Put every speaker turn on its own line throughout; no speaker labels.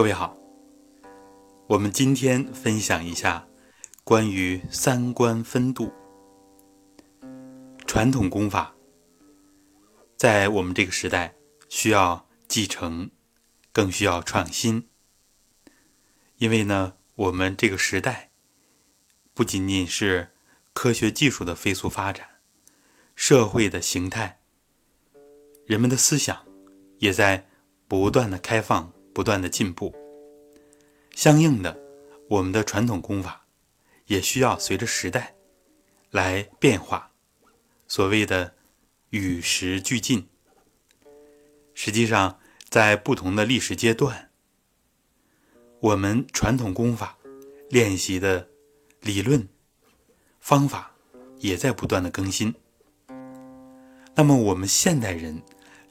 各位好，我们今天分享一下关于三观分度。传统功法在我们这个时代需要继承，更需要创新。因为呢，我们这个时代不仅仅是科学技术的飞速发展，社会的形态、人们的思想也在不断的开放。不断的进步，相应的，我们的传统功法也需要随着时代来变化。所谓的与时俱进，实际上在不同的历史阶段，我们传统功法练习的理论方法也在不断的更新。那么，我们现代人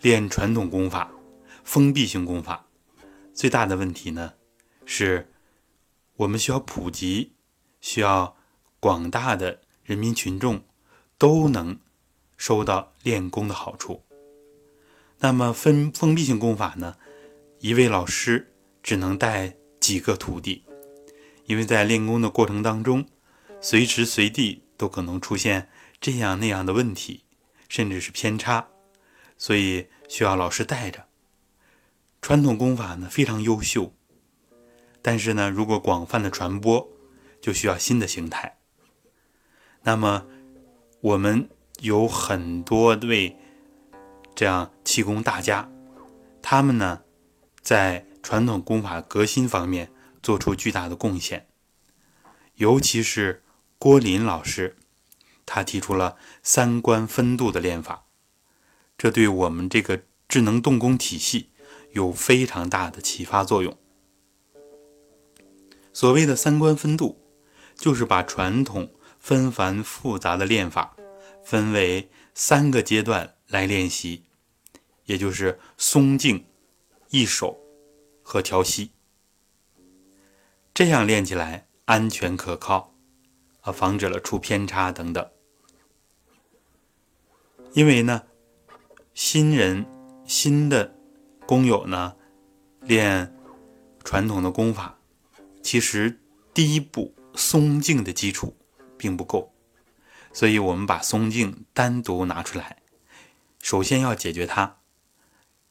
练传统功法，封闭性功法。最大的问题呢，是我们需要普及，需要广大的人民群众都能收到练功的好处。那么分封闭性功法呢，一位老师只能带几个徒弟，因为在练功的过程当中，随时随地都可能出现这样那样的问题，甚至是偏差，所以需要老师带着。传统功法呢非常优秀，但是呢，如果广泛的传播，就需要新的形态。那么，我们有很多位这样气功大家，他们呢，在传统功法革新方面做出巨大的贡献。尤其是郭林老师，他提出了三观分度的练法，这对我们这个智能动功体系。有非常大的启发作用。所谓的三观分度，就是把传统纷繁复杂的练法分为三个阶段来练习，也就是松静、易手和调息。这样练起来安全可靠，啊，防止了出偏差等等。因为呢，新人新的。工友呢，练传统的功法，其实第一步松静的基础并不够，所以我们把松静单独拿出来，首先要解决它。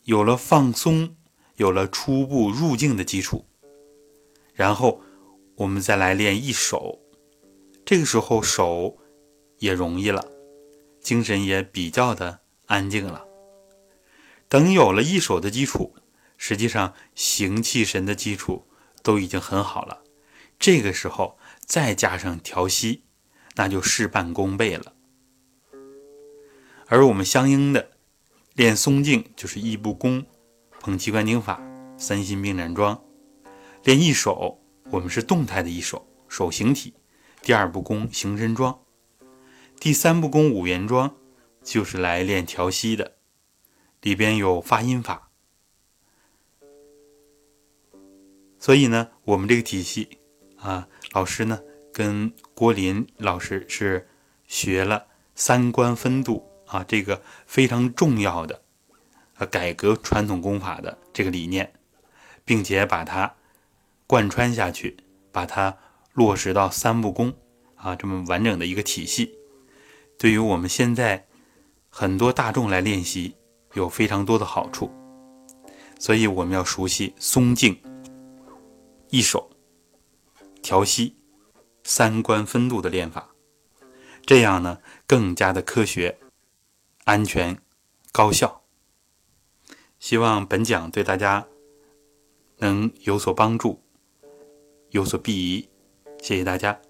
有了放松，有了初步入静的基础，然后我们再来练一手，这个时候手也容易了，精神也比较的安静了。等有了一手的基础，实际上形气神的基础都已经很好了。这个时候再加上调息，那就事半功倍了。而我们相应的练松静，就是一步功、捧气观顶法、三心并展桩；练一手，我们是动态的一手手形体；第二步功行身桩；第三步功五元桩，就是来练调息的。里边有发音法，所以呢，我们这个体系啊，老师呢跟郭林老师是学了三观分度啊，这个非常重要的呃改革传统功法的这个理念，并且把它贯穿下去，把它落实到三步功啊这么完整的一个体系，对于我们现在很多大众来练习。有非常多的好处，所以我们要熟悉松静、一手、调息、三观分度的练法，这样呢更加的科学、安全、高效。希望本讲对大家能有所帮助，有所裨益。谢谢大家。